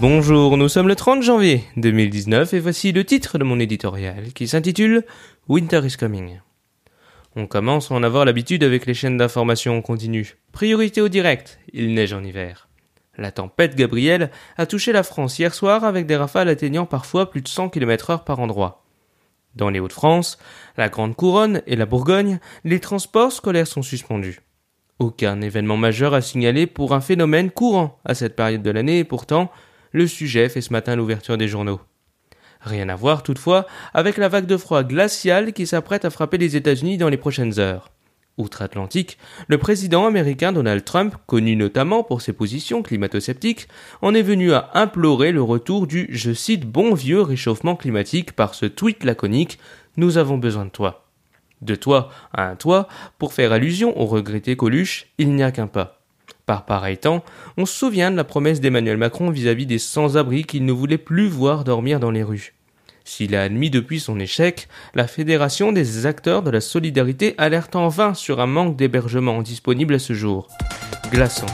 Bonjour, nous sommes le 30 janvier 2019 et voici le titre de mon éditorial qui s'intitule Winter is Coming. On commence à en avoir l'habitude avec les chaînes d'information continue. Priorité au direct, il neige en hiver. La tempête Gabriel a touché la France hier soir avec des rafales atteignant parfois plus de 100 km heure par endroit. Dans les Hauts-de-France, la Grande Couronne et la Bourgogne, les transports scolaires sont suspendus. Aucun événement majeur à signaler pour un phénomène courant à cette période de l'année et pourtant, le sujet fait ce matin l'ouverture des journaux. Rien à voir toutefois avec la vague de froid glaciale qui s'apprête à frapper les États-Unis dans les prochaines heures. Outre-Atlantique, le président américain Donald Trump, connu notamment pour ses positions climato-sceptiques, en est venu à implorer le retour du, je cite, bon vieux réchauffement climatique par ce tweet laconique Nous avons besoin de toi. De toi à un toit, pour faire allusion au regretté Coluche, il n'y a qu'un pas. Par pareil temps, on se souvient de la promesse d'Emmanuel Macron vis-à-vis des sans-abri qu'il ne voulait plus voir dormir dans les rues. S'il a admis depuis son échec, la Fédération des acteurs de la solidarité alerte en vain sur un manque d'hébergement disponible à ce jour. Glaçant.